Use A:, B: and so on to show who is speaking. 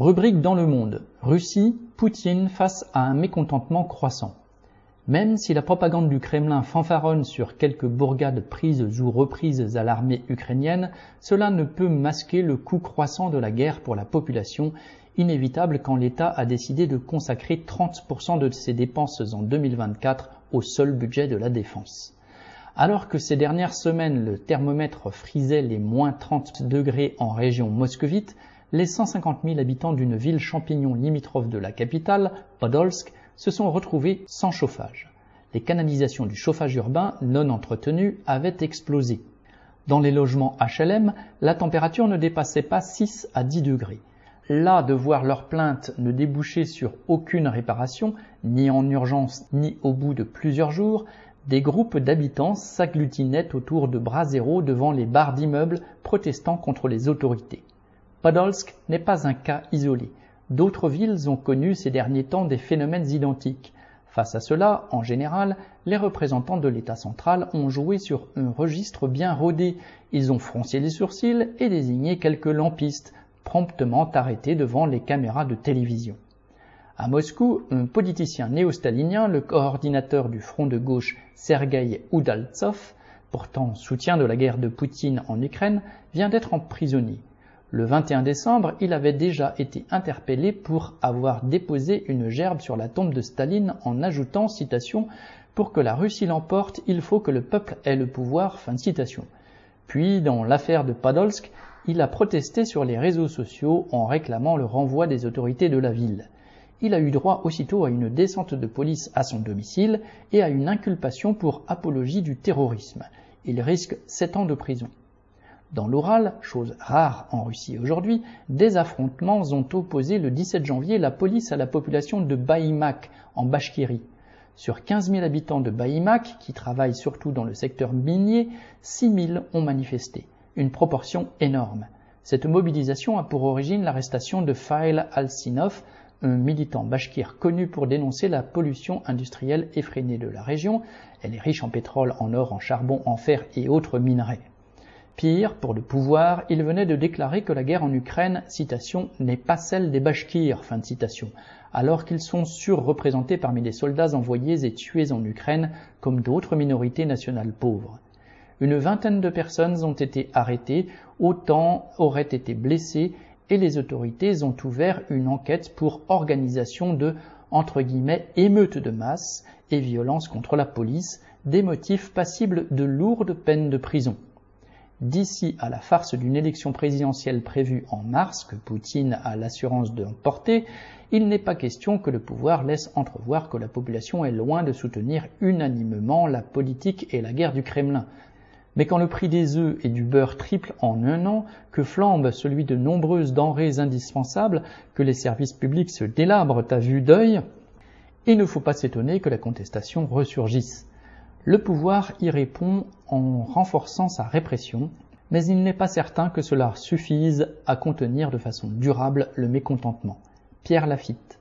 A: Rubrique dans le monde. Russie, Poutine face à un mécontentement croissant. Même si la propagande du Kremlin fanfaronne sur quelques bourgades prises ou reprises à l'armée ukrainienne, cela ne peut masquer le coût croissant de la guerre pour la population, inévitable quand l'État a décidé de consacrer 30% de ses dépenses en 2024 au seul budget de la défense. Alors que ces dernières semaines le thermomètre frisait les moins 30 degrés en région moscovite, les 150 000 habitants d'une ville champignon limitrophe de la capitale, Podolsk, se sont retrouvés sans chauffage. Les canalisations du chauffage urbain non entretenues avaient explosé. Dans les logements HLM, la température ne dépassait pas 6 à 10 degrés. Là, de voir leurs plaintes ne déboucher sur aucune réparation, ni en urgence, ni au bout de plusieurs jours, des groupes d'habitants s'agglutinaient autour de bras zéro devant les barres d'immeubles protestant contre les autorités. Podolsk n'est pas un cas isolé. D'autres villes ont connu ces derniers temps des phénomènes identiques. Face à cela, en général, les représentants de l'État central ont joué sur un registre bien rodé. Ils ont froncé les sourcils et désigné quelques lampistes, promptement arrêtés devant les caméras de télévision. À Moscou, un politicien néo-stalinien, le coordinateur du front de gauche Sergei Udaltsov, pourtant soutien de la guerre de Poutine en Ukraine, vient d'être emprisonné. Le 21 décembre, il avait déjà été interpellé pour avoir déposé une gerbe sur la tombe de Staline en ajoutant, citation, Pour que la Russie l'emporte, il faut que le peuple ait le pouvoir. Fin de citation. Puis, dans l'affaire de Podolsk, il a protesté sur les réseaux sociaux en réclamant le renvoi des autorités de la ville. Il a eu droit aussitôt à une descente de police à son domicile et à une inculpation pour apologie du terrorisme. Il risque sept ans de prison. Dans l'Oural, chose rare en Russie aujourd'hui, des affrontements ont opposé le 17 janvier la police à la population de Baïmak en Bachkirie. Sur 15 000 habitants de Baïmak, qui travaillent surtout dans le secteur minier, 6 000 ont manifesté, une proportion énorme. Cette mobilisation a pour origine l'arrestation de Fail Al-Sinov, un militant bashkir connu pour dénoncer la pollution industrielle effrénée de la région. Elle est riche en pétrole, en or, en charbon, en fer et autres minerais. Pire, pour le pouvoir, il venait de déclarer que la guerre en Ukraine, citation, n'est pas celle des Bashkirs, fin de citation, alors qu'ils sont surreprésentés parmi les soldats envoyés et tués en Ukraine comme d'autres minorités nationales pauvres. Une vingtaine de personnes ont été arrêtées, autant auraient été blessées et les autorités ont ouvert une enquête pour organisation de entre guillemets émeutes de masse et violence contre la police, des motifs passibles de lourdes peines de prison d'ici à la farce d'une élection présidentielle prévue en mars, que Poutine a l'assurance d'emporter, il n'est pas question que le pouvoir laisse entrevoir que la population est loin de soutenir unanimement la politique et la guerre du Kremlin. Mais quand le prix des œufs et du beurre triple en un an, que flambe celui de nombreuses denrées indispensables, que les services publics se délabrent à vue d'œil, il ne faut pas s'étonner que la contestation ressurgisse. Le pouvoir y répond en renforçant sa répression, mais il n'est pas certain que cela suffise à contenir de façon durable le mécontentement. Pierre Lafitte.